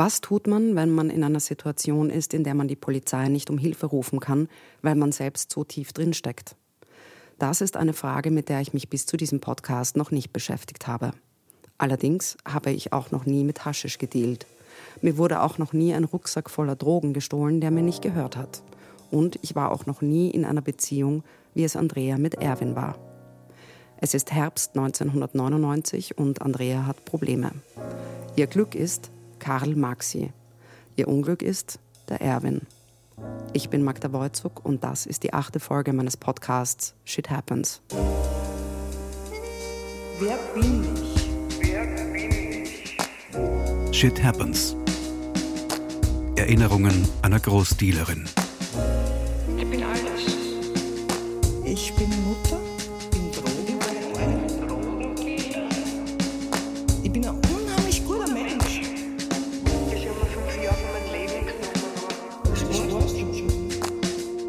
Was tut man, wenn man in einer Situation ist, in der man die Polizei nicht um Hilfe rufen kann, weil man selbst so tief drinsteckt? Das ist eine Frage, mit der ich mich bis zu diesem Podcast noch nicht beschäftigt habe. Allerdings habe ich auch noch nie mit Haschisch gedealt. Mir wurde auch noch nie ein Rucksack voller Drogen gestohlen, der mir nicht gehört hat. Und ich war auch noch nie in einer Beziehung, wie es Andrea mit Erwin war. Es ist Herbst 1999 und Andrea hat Probleme. Ihr Glück ist, Karl mag sie. Ihr Unglück ist der Erwin. Ich bin Magda Wojcuk und das ist die achte Folge meines Podcasts Shit Happens. Wer bin ich? Wer bin ich? Shit Happens. Erinnerungen einer Großdealerin. Ich bin alles. Ich bin Mutter.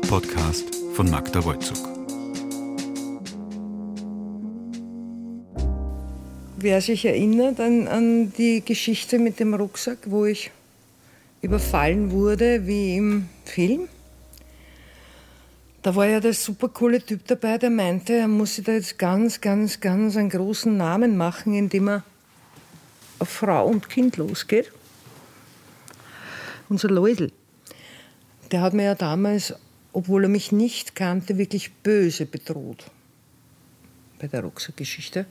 Podcast von Magda Wolzug. Wer sich erinnert an, an die Geschichte mit dem Rucksack, wo ich überfallen wurde, wie im Film, da war ja der super coole Typ dabei, der meinte, er muss sich da jetzt ganz, ganz, ganz einen großen Namen machen, indem er auf Frau und Kind losgeht. Unser Leusel, der hat mir ja damals obwohl er mich nicht kannte, wirklich böse bedroht bei der Rucksackgeschichte.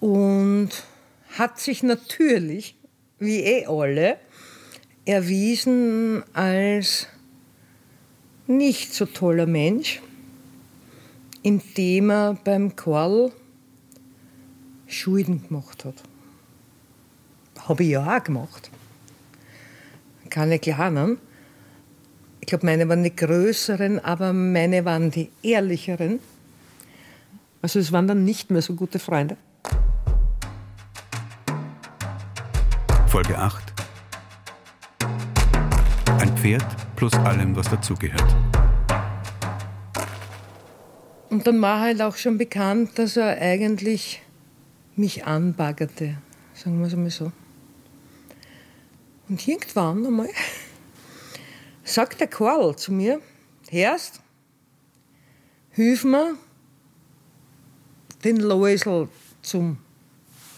Und hat sich natürlich, wie eh alle, erwiesen als nicht so toller Mensch, indem er beim Quarl Schulden gemacht hat. Habe ich ja auch gemacht. Keine kleinen. Ich glaube, meine waren die größeren, aber meine waren die ehrlicheren. Also es waren dann nicht mehr so gute Freunde. Folge 8. Ein Pferd plus allem, was dazugehört. Und dann war halt auch schon bekannt, dass er eigentlich mich anbaggerte, sagen wir es einmal so. Und irgendwann einmal sagt der Karl zu mir, Herst, hilf mir, den Läusel zum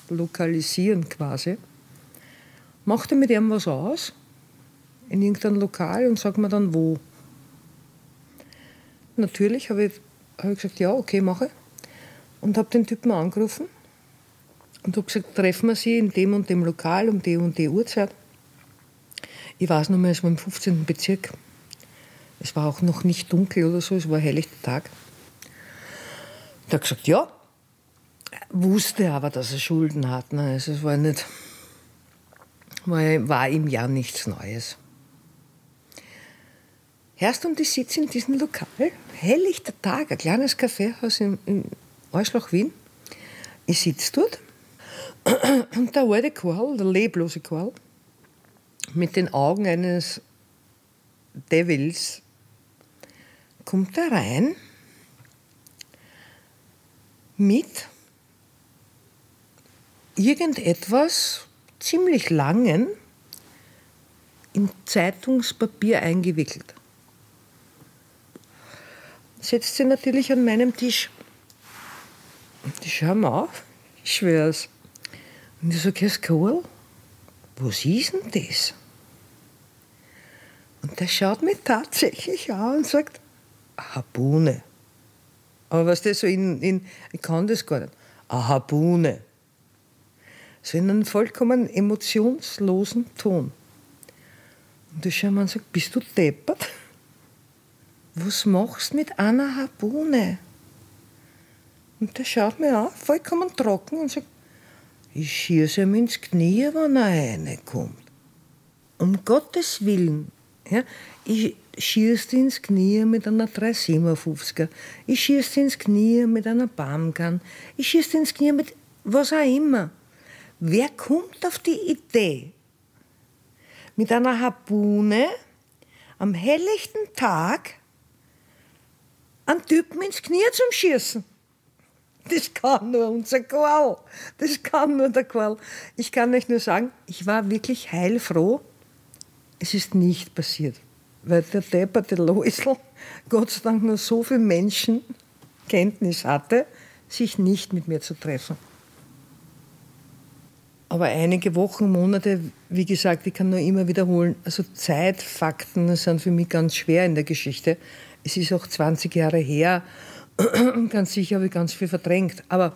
Lokalisieren quasi. Macht er mit ihm was aus, in irgendeinem Lokal und sagt mir dann wo. Natürlich habe ich, hab ich gesagt, ja, okay, mache. Und habe den Typen angerufen und habe gesagt, treffen wir sie in dem und dem Lokal um die und die Uhrzeit. Ich weiß noch mal, es war im 15. Bezirk. Es war auch noch nicht dunkel oder so, es war helllichter Tag. Der hat gesagt, ja. Wusste aber, dass er Schulden hat. Ne? Also es war nicht, war, ihm ja nichts Neues. Erst und ich sitze in diesem Lokal, helllichter Tag, ein kleines Kaffeehaus in, in Arschloch, Wien. Ich sitze dort und der alte Karl, der leblose Karl, mit den Augen eines Devils kommt er rein mit irgendetwas ziemlich langen in Zeitungspapier eingewickelt. Setzt sie natürlich an meinem Tisch. Und ich schaue mal auf, ich schwör's. Und ich sage, Herr cool. was ist denn das? Und der schaut mich tatsächlich an und sagt, Habune. Aber was das so in, in, ich kann das gar nicht. Habune. So in einem vollkommen emotionslosen Ton. Und der Schamann sagt, bist du deppert? Was machst du mit einer Habune? Und der schaut mir an, vollkommen trocken und sagt, ich schieße ihm ins Knie, wenn er reinkommt. Um Gottes Willen, ja, ich schieße ins Knie mit einer 357er. Ich schieße ins Knie mit einer Bamgan. Ich schieße ins Knie mit was auch immer. Wer kommt auf die Idee, mit einer Habune am helllichten Tag einen Typen ins Knie zum Schießen? Das kann nur unser Karl. Das kann nur der Karl. Ich kann euch nur sagen, ich war wirklich heilfroh. Es ist nicht passiert. Weil der depperte Loisel Gott sei Dank nur so viel Menschenkenntnis hatte, sich nicht mit mir zu treffen. Aber einige Wochen, Monate, wie gesagt, ich kann nur immer wiederholen, also Zeitfakten sind für mich ganz schwer in der Geschichte. Es ist auch 20 Jahre her ganz sicher habe ich ganz viel verdrängt. Aber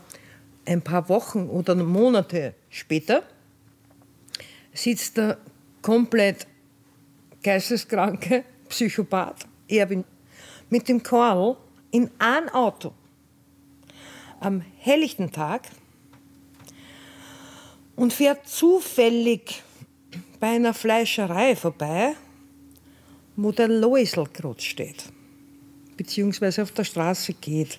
ein paar Wochen oder Monate später sitzt der komplett geisteskranke Psychopath Erwin mit dem Karl in ein Auto am helllichten Tag und fährt zufällig bei einer Fleischerei vorbei, wo der Loisel gerade steht beziehungsweise auf der Straße geht.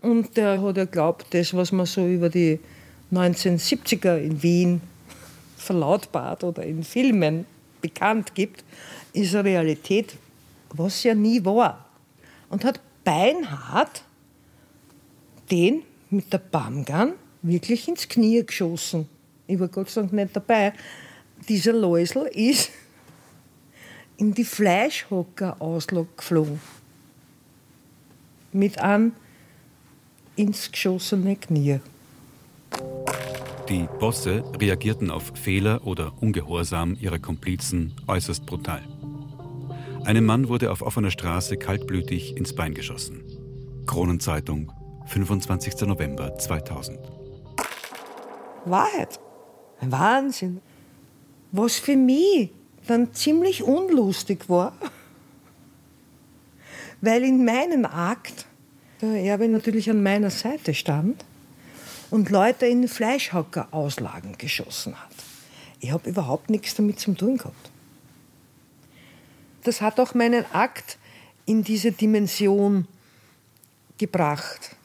Und der hat ja glaubt, das, was man so über die 1970er in Wien verlautbart oder in Filmen bekannt gibt, ist eine Realität, was ja nie war. Und hat beinhart den mit der Bamgan wirklich ins Knie geschossen. Ich war Gott sei Dank nicht dabei. Dieser Läusel ist in die Fleischhocker-Auslage geflogen. Mit einem ins geschossene Knie. Die Bosse reagierten auf Fehler oder Ungehorsam ihrer Komplizen äußerst brutal. Einem Mann wurde auf offener Straße kaltblütig ins Bein geschossen. Kronenzeitung, 25. November 2000. Wahrheit. Wahnsinn. Was für mich dann ziemlich unlustig war, weil in meinem Akt der Erbe natürlich an meiner Seite stand und Leute in Fleischhacker-Auslagen geschossen hat. Ich habe überhaupt nichts damit zu tun gehabt. Das hat auch meinen Akt in diese Dimension gebracht.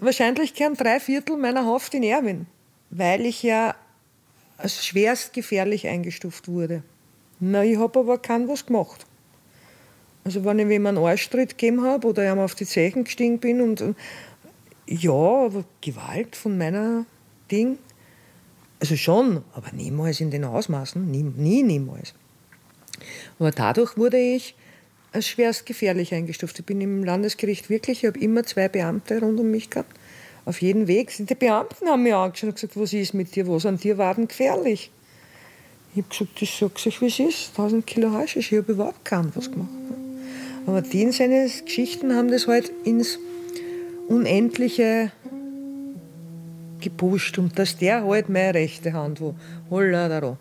Wahrscheinlich gern drei Viertel meiner Haft in Erwin, weil ich ja als schwerst gefährlich eingestuft wurde. Na, ich habe aber keinen was gemacht. Also wenn ich wem einen Arschtritt gegeben habe oder einmal auf die Zeichen gestiegen bin und ja, aber Gewalt von meiner Ding, also schon, aber niemals in den Ausmaßen, nie, nie niemals. Aber dadurch wurde ich als schwerst gefährlich eingestuft. Ich bin im Landesgericht wirklich, ich habe immer zwei Beamte rund um mich gehabt auf jeden Weg. Die Beamten haben mich angeschaut und gesagt, was ist mit dir, was an dir war denn gefährlich? Ich habe gesagt, das sagt sich, wie es ist, 1000 Kilo Haschisch, ich habe überhaupt keinen was gemacht. Aber die in seine Geschichten haben das halt ins Unendliche gepusht und dass der halt meine rechte Hand war. Holla da.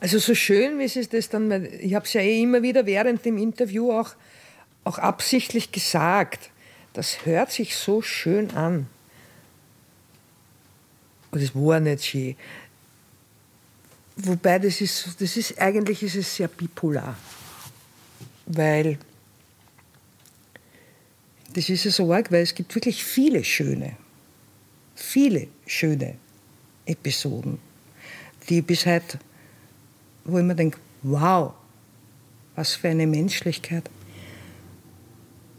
Also so schön, wie es das dann, ich habe es ja eh immer wieder während dem Interview auch, auch absichtlich gesagt, das hört sich so schön an. Und es war nicht schön. Wobei das ist, das ist, eigentlich ist es sehr bipolar. Weil das ist ja so arg, weil es gibt wirklich viele schöne, viele schöne Episoden, die bis heute wo ich mir denke, wow, was für eine Menschlichkeit.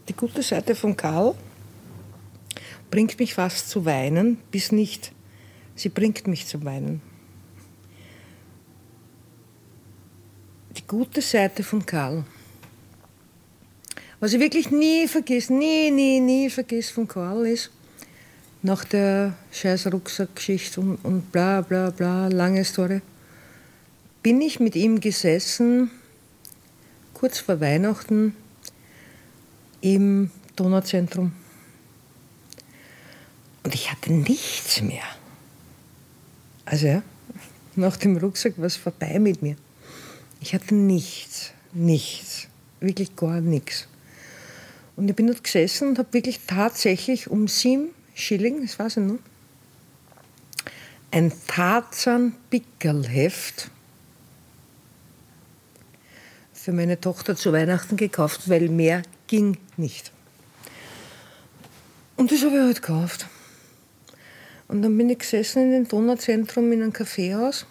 Die gute Seite von Karl bringt mich fast zu weinen, bis nicht. Sie bringt mich zum Weinen. Die gute Seite von Karl. Was ich wirklich nie vergesse, nie, nie, nie vergesse von Karl ist, nach der scheiß Rucksackgeschichte und, und bla bla bla, lange Story bin ich mit ihm gesessen, kurz vor Weihnachten, im Donauzentrum. Und ich hatte nichts mehr. Also ja, nach dem Rucksack war es vorbei mit mir. Ich hatte nichts, nichts, wirklich gar nichts. Und ich bin dort gesessen und habe wirklich tatsächlich um sieben Schilling, das weiß ich noch, ein Tarzan-Pickelheft für meine Tochter zu Weihnachten gekauft, weil mehr ging nicht. Und das habe ich halt gekauft. Und dann bin ich gesessen in dem Donauzentrum in einem Kaffeehaus.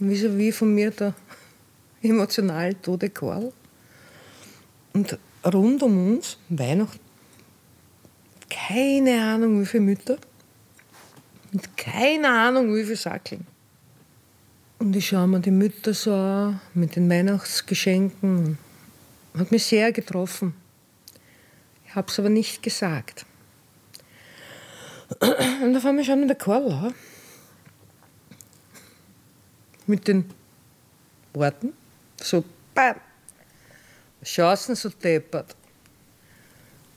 Vis-à-vis von mir der emotional tote Karl. Und rund um uns, Weihnachten, keine Ahnung wie viele Mütter und keine Ahnung wie viele Sackeln. Und ich schaue mir die Mütter so an, mit den Weihnachtsgeschenken. Hat mich sehr getroffen. Habe es aber nicht gesagt. Und auf einmal schaut mir der Karl an. Mit den Worten. So, bam. Chancen so deppert.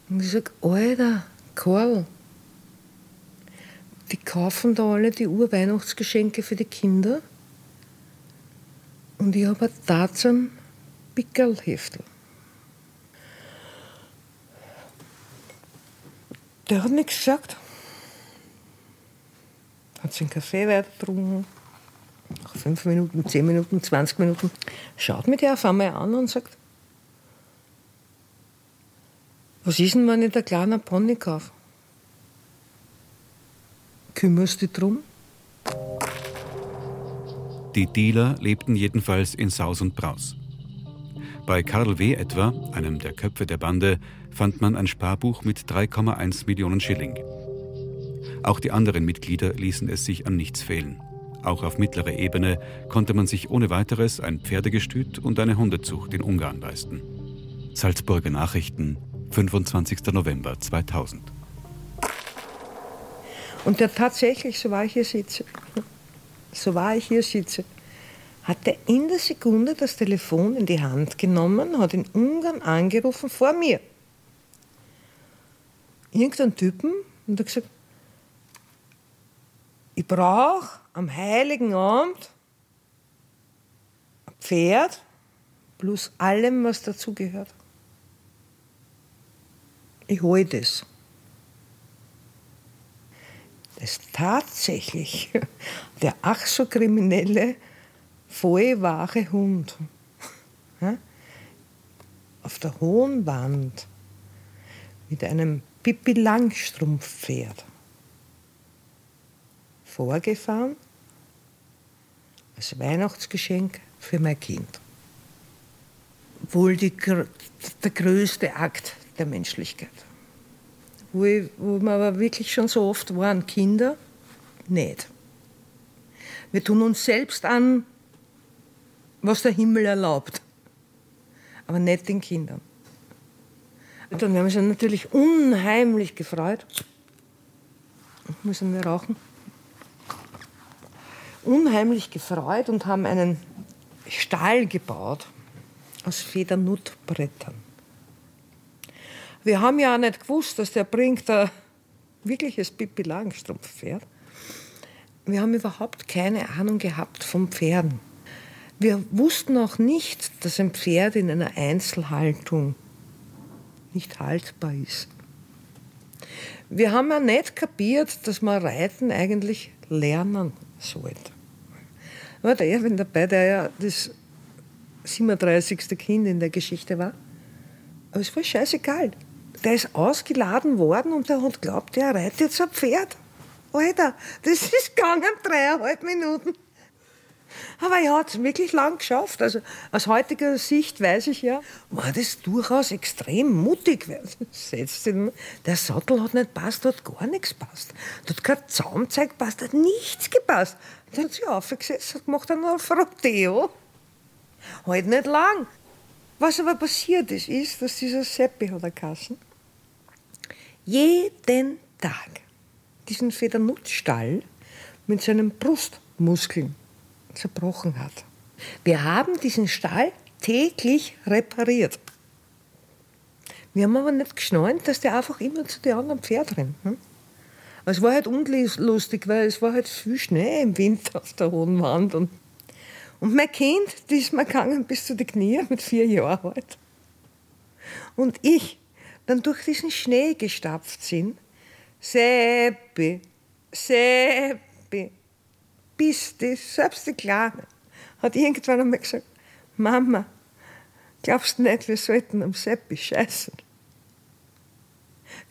Und ich sage, Alter, Karl, die kaufen da alle die Urweihnachtsgeschenke für die Kinder. Und ich habe ein Tarzan Pickelheftel. Der hat nichts gesagt. Hat seinen Kaffee weiter getrunken. Nach fünf Minuten, zehn Minuten, 20 Minuten schaut mich der auf einmal an und sagt, was ist denn, wenn ich der kleine Pony kaufe? Kümmerst du dich drum? Die Dealer lebten jedenfalls in Saus und Braus. Bei Karl W. etwa, einem der Köpfe der Bande, fand man ein Sparbuch mit 3,1 Millionen Schilling. Auch die anderen Mitglieder ließen es sich an nichts fehlen. Auch auf mittlerer Ebene konnte man sich ohne weiteres ein Pferdegestüt und eine Hundezucht in Ungarn leisten. Salzburger Nachrichten, 25. November 2000. Und der tatsächlich, so war ich hier sitze, so war ich hier sitze, hat er in der Sekunde das Telefon in die Hand genommen, hat in Ungarn angerufen vor mir. Irgendein Typen und hat gesagt, ich brauche am Heiligen Abend ein Pferd plus allem, was dazugehört. Ich hole das. Das ist tatsächlich der ach so kriminelle, vollwahre Hund. Auf der hohen Wand mit einem Pippi Langstrumpf-Pferd vorgefahren als Weihnachtsgeschenk für mein Kind. Wohl die, der größte Akt der Menschlichkeit. Wo, ich, wo wir aber wirklich schon so oft waren, Kinder, nicht. Wir tun uns selbst an, was der Himmel erlaubt, aber nicht den Kindern. Und dann haben wir uns natürlich unheimlich gefreut. Müssen wir rauchen? unheimlich gefreut und haben einen Stall gebaut aus Federnuttbrettern. Wir haben ja auch nicht gewusst, dass der bringt ein wirkliches Pippi Langstrumpf-Pferd. Wir haben überhaupt keine Ahnung gehabt von Pferden. Wir wussten auch nicht, dass ein Pferd in einer Einzelhaltung nicht haltbar ist. Wir haben ja nicht kapiert, dass man Reiten eigentlich lernen sollte. War der Erwin dabei, der ja das 37. Kind in der Geschichte war. Aber es war scheißegal. Der ist ausgeladen worden und der hat geglaubt, der reitet jetzt ein Pferd. Alter, das ist gegangen dreieinhalb Minuten. Aber er hat es wirklich lang geschafft. Also aus heutiger Sicht weiß ich ja, war das durchaus extrem mutig. Der Sattel hat nicht passt, hat gar nichts passt. Dort kein Zaumzeug passt, hat nichts gepasst. Dann hat sich aufgesetzt, hat gemacht einen auf Rodeo. Halt nicht lang. Was aber passiert ist, ist, dass dieser Seppi hat er Kassen jeden Tag diesen Federnutzstall mit seinen Brustmuskeln zerbrochen hat. Wir haben diesen Stall täglich repariert. Wir haben aber nicht geschnallt, dass der einfach immer zu den anderen Pferden rennt. Hm? Es war halt unlustig, weil es war halt viel Schnee im Winter auf der hohen Wand. Und, und mein Kind, die ist mir gegangen bis zu den Knie mit vier Jahren alt. Und ich dann durch diesen Schnee gestapft sind. Seppi, Seppi, bis die, selbst die Kleine, hat irgendwann einmal gesagt, Mama, Glaubst du nicht, wir sollten am Seppi scheißen?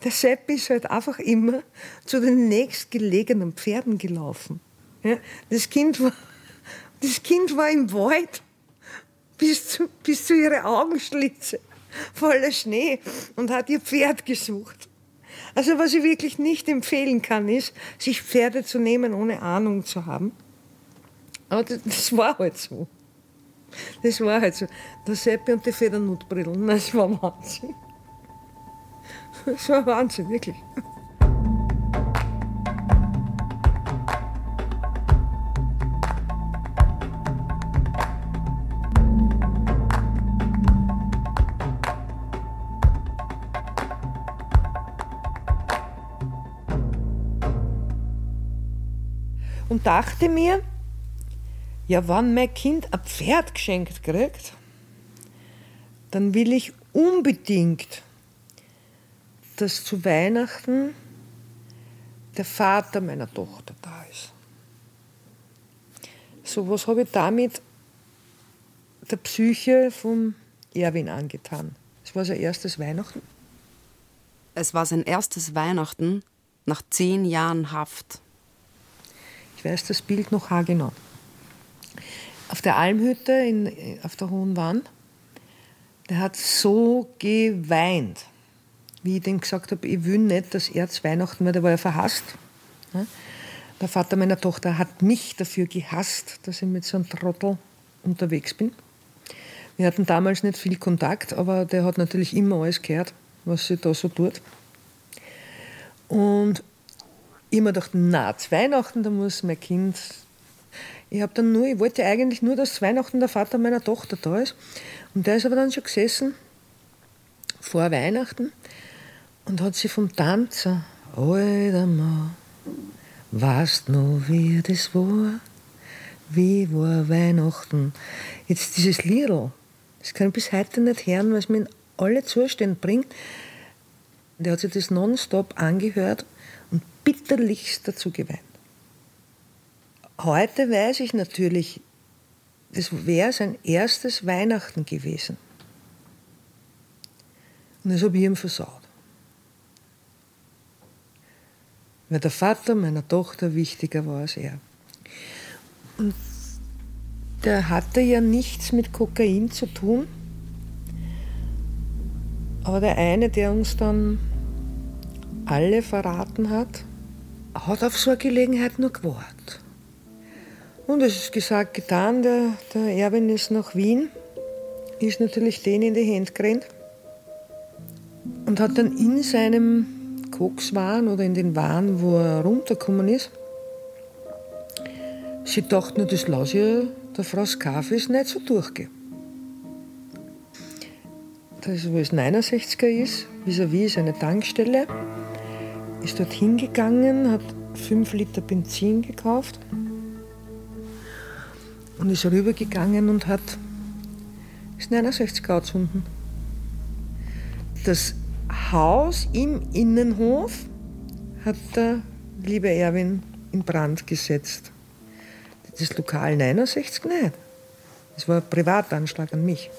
Der Seppi ist halt einfach immer zu den nächstgelegenen Pferden gelaufen. Ja, das, kind war, das Kind war im Wald bis zu, bis zu ihre Augenschlitze voller Schnee und hat ihr Pferd gesucht. Also was ich wirklich nicht empfehlen kann, ist, sich Pferde zu nehmen, ohne Ahnung zu haben. Aber das, war halt so. Das war halt so. Der Seppi und die Federnutbrillen, das war Wahnsinn. Das war Wahnsinn, wirklich. Und dachte mir, ja, wenn mein Kind ein Pferd geschenkt kriegt, dann will ich unbedingt, dass zu Weihnachten der Vater meiner Tochter da ist. So was habe ich damit der Psyche von Erwin angetan. Es war sein erstes Weihnachten. Es war sein erstes Weihnachten nach zehn Jahren Haft. Ich weiß das Bild noch haargenau auf der Almhütte in, auf der Hohen Wand, der hat so geweint, wie ich dem gesagt habe, ich will nicht, dass er zu Weihnachten, weil der war ja verhasst. Der Vater meiner Tochter hat mich dafür gehasst, dass ich mit so einem Trottel unterwegs bin. Wir hatten damals nicht viel Kontakt, aber der hat natürlich immer alles gehört, was sie da so tut. Und ich mir gedacht, na, zu Weihnachten, da muss mein Kind ich habe dann nur, ich wollte eigentlich nur, dass Weihnachten der Vater meiner Tochter da ist. Und der ist aber dann schon gesessen vor Weihnachten und hat sie vom Tanzer, alter Mann, weißt noch, wie das war? Wie war Weihnachten? Jetzt dieses Liedl, das kann ich bis heute nicht hören, weil es mir in alle Zustände bringt. Der hat sich das nonstop angehört bitterlichst dazu geweint. Heute weiß ich natürlich, das wäre sein erstes Weihnachten gewesen. Und das habe ich ihm versaut. Weil der Vater meiner Tochter wichtiger war als er. Und der hatte ja nichts mit Kokain zu tun. Aber der eine, der uns dann alle verraten hat, hat auf so eine Gelegenheit nur gewartet. Und es ist gesagt, getan, der, der Erwin ist nach Wien, ist natürlich den in die Hände gerannt und hat dann in seinem Kokswahn oder in den Wahn, wo er runtergekommen ist, sie dachten, das lasse ich der Frau Skafis nicht so durchgehen. Das, wo es 69er ist, vis-à-vis -vis eine Tankstelle, ist dort hingegangen, hat 5 Liter Benzin gekauft und ist rübergegangen und hat das 69 Grad gezogen. Das Haus im Innenhof hat der liebe Erwin in Brand gesetzt. Das Lokal 69 nicht. Das war ein Privatanschlag an mich.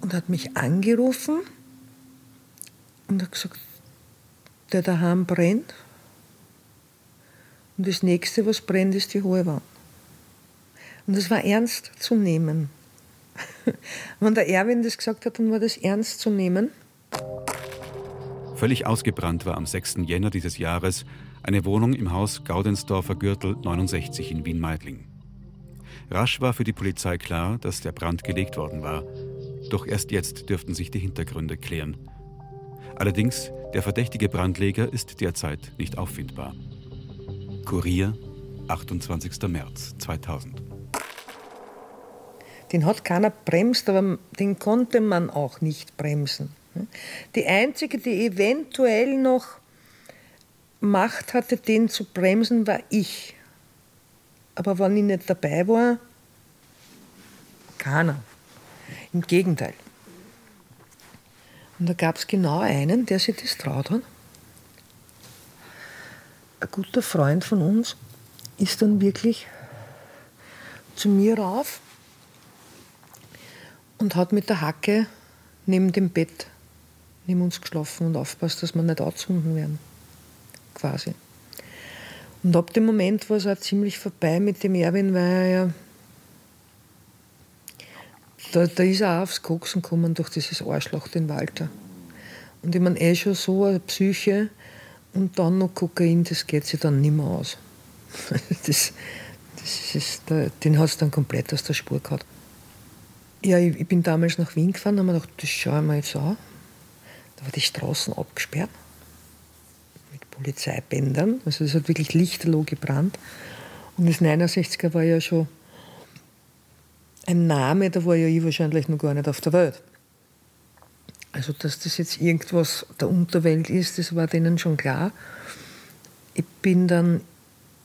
Und hat mich angerufen und hat gesagt, der daheim brennt, und das nächste, was brennt, ist die hohe Wand. Und das war ernst zu nehmen. Wenn der Erwin das gesagt hat, dann war das ernst zu nehmen. Völlig ausgebrannt war am 6. Jänner dieses Jahres eine Wohnung im Haus Gaudensdorfer Gürtel 69 in Wien-Meidling. Rasch war für die Polizei klar, dass der Brand gelegt worden war. Doch erst jetzt dürften sich die Hintergründe klären. Allerdings, der verdächtige Brandleger ist derzeit nicht auffindbar. Kurier, 28. März 2000. Den hat keiner bremst, aber den konnte man auch nicht bremsen. Die einzige, die eventuell noch Macht hatte, den zu bremsen, war ich. Aber wenn ich nicht dabei war, keiner. Im Gegenteil. Und da gab es genau einen, der sich das traut hat ein guter Freund von uns ist dann wirklich zu mir rauf und hat mit der Hacke neben dem Bett neben uns geschlafen und aufpasst, dass wir nicht anzünden werden. Quasi. Und ab dem Moment war es auch ziemlich vorbei mit dem Erwin, weil er ja. Da, da ist er auch aufs Koksen gekommen durch dieses Arschloch, den Walter. Und ich meine, eh schon so eine Psyche und dann noch Kokain, das geht sich dann nicht mehr aus. Das, das ist, den hat es dann komplett aus der Spur gehabt. Ja, ich, ich bin damals nach Wien gefahren habe mir gedacht, das schaue ich mir jetzt an. Da war die Straßen abgesperrt mit Polizeibändern. Also es hat wirklich lichterloh gebrannt. Und das 69er war ja schon ein Name, da war ja ich wahrscheinlich noch gar nicht auf der Welt. Also, dass das jetzt irgendwas der Unterwelt ist, das war denen schon klar. Ich bin dann,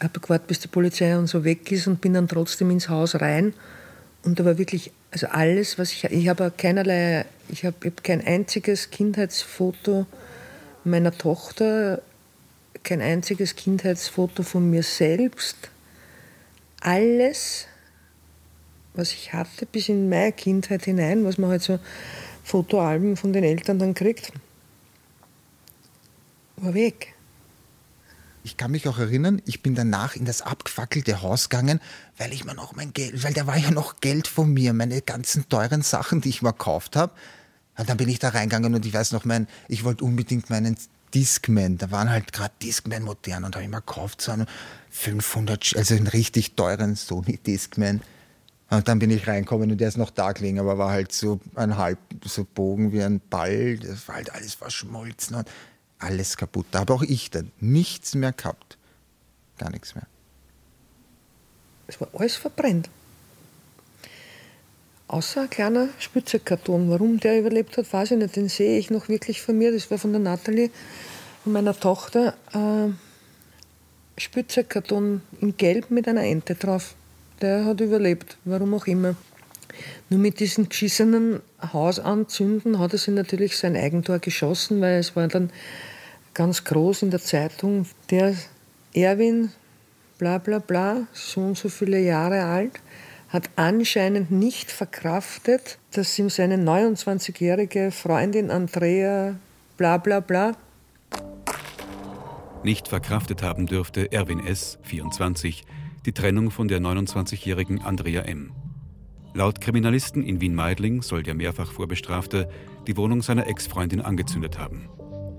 habe gewartet, bis die Polizei und so weg ist und bin dann trotzdem ins Haus rein. Und da war wirklich, also alles, was ich, ich habe keinerlei, ich habe hab kein einziges Kindheitsfoto meiner Tochter, kein einziges Kindheitsfoto von mir selbst. Alles, was ich hatte, bis in meine Kindheit hinein, was man halt so Fotoalben von den Eltern dann kriegt, war weg. Ich kann mich auch erinnern, ich bin danach in das abgefackelte Haus gegangen, weil ich mir noch mein Geld, weil da war ja noch Geld von mir, meine ganzen teuren Sachen, die ich mir gekauft habe. Und dann bin ich da reingegangen und ich weiß noch, mein, ich wollte unbedingt meinen Discman, da waren halt gerade Discman modern und habe ich mir gekauft, so einen 500, also einen richtig teuren Sony Discman. Und dann bin ich reinkommen und der ist noch da gelegen, aber war halt so ein halb so Bogen wie ein Ball. Das war halt alles verschmolzen und alles kaputt. Da habe auch ich dann nichts mehr gehabt. Gar nichts mehr. Es war alles verbrennt. Außer ein kleiner Spielzeugkarton. Warum der überlebt hat, weiß ich nicht. Den sehe ich noch wirklich von mir. Das war von der Natalie, von meiner Tochter. Äh, Spielzeugkarton in Gelb mit einer Ente drauf der hat überlebt, warum auch immer. Nur mit diesem geschissenen Hausanzünden hat er sich natürlich sein Eigentor geschossen, weil es war dann ganz groß in der Zeitung, der Erwin, bla bla bla, so und so viele Jahre alt, hat anscheinend nicht verkraftet, dass ihm seine 29-jährige Freundin Andrea bla bla bla nicht verkraftet haben dürfte Erwin S., 24, die Trennung von der 29-jährigen Andrea M. Laut Kriminalisten in Wien-Meidling soll der mehrfach Vorbestrafte die Wohnung seiner Ex-Freundin angezündet haben.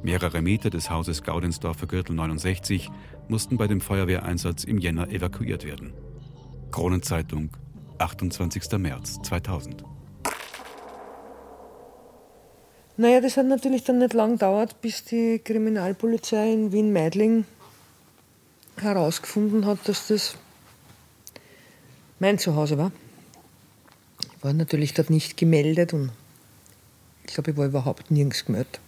Mehrere Mieter des Hauses Gaudensdorfer Gürtel 69 mussten bei dem Feuerwehreinsatz im Jänner evakuiert werden. Kronenzeitung, 28. März 2000. Naja, das hat natürlich dann nicht lang gedauert, bis die Kriminalpolizei in Wien-Meidling herausgefunden hat, dass das mein Zuhause war. Ich war natürlich dort nicht gemeldet und ich glaube, ich war überhaupt nirgends gemeldet.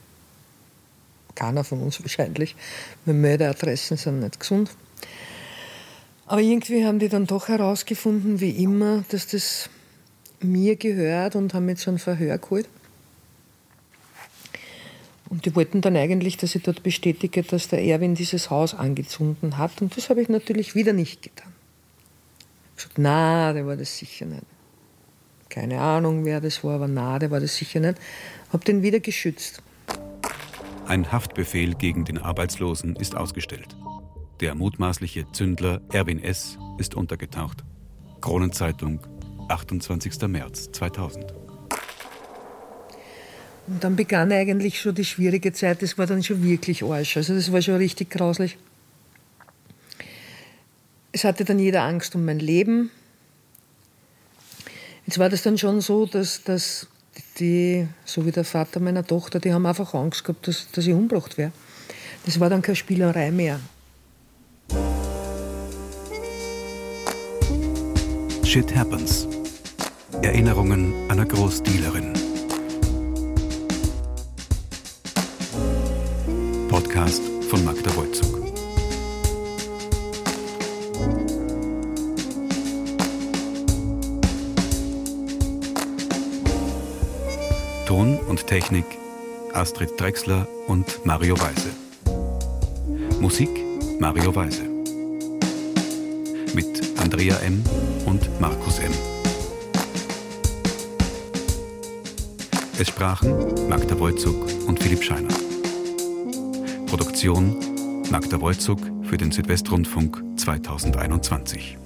Keiner von uns wahrscheinlich, weil Meldeadressen sind nicht gesund. Aber irgendwie haben die dann doch herausgefunden, wie immer, dass das mir gehört und haben mit so ein Verhör geholt. Und die wollten dann eigentlich, dass ich dort bestätige, dass der Erwin dieses Haus angezündet hat. Und das habe ich natürlich wieder nicht getan. Gesagt, na, der war das sicher nicht. Keine Ahnung, wer das war, aber na, der war das sicher nicht. Hab den wieder geschützt. Ein Haftbefehl gegen den Arbeitslosen ist ausgestellt. Der mutmaßliche Zündler Erwin S. ist untergetaucht. Kronenzeitung, 28. März 2000. Und dann begann eigentlich schon die schwierige Zeit. Das war dann schon wirklich Arsch. Also das war schon richtig grauslich. Es hatte dann jeder Angst um mein Leben. Jetzt war das dann schon so, dass, dass die, so wie der Vater meiner Tochter, die haben einfach Angst gehabt, dass, dass ich umgebracht wäre. Das war dann keine Spielerei mehr. Shit Happens. Erinnerungen einer Großdealerin. Podcast von Magda Ton und Technik Astrid Drexler und Mario Weise. Musik Mario Weise. Mit Andrea M. und Markus M. Es sprachen Magda Wolzug und Philipp Scheiner. Produktion Magda Wolzug für den Südwestrundfunk 2021.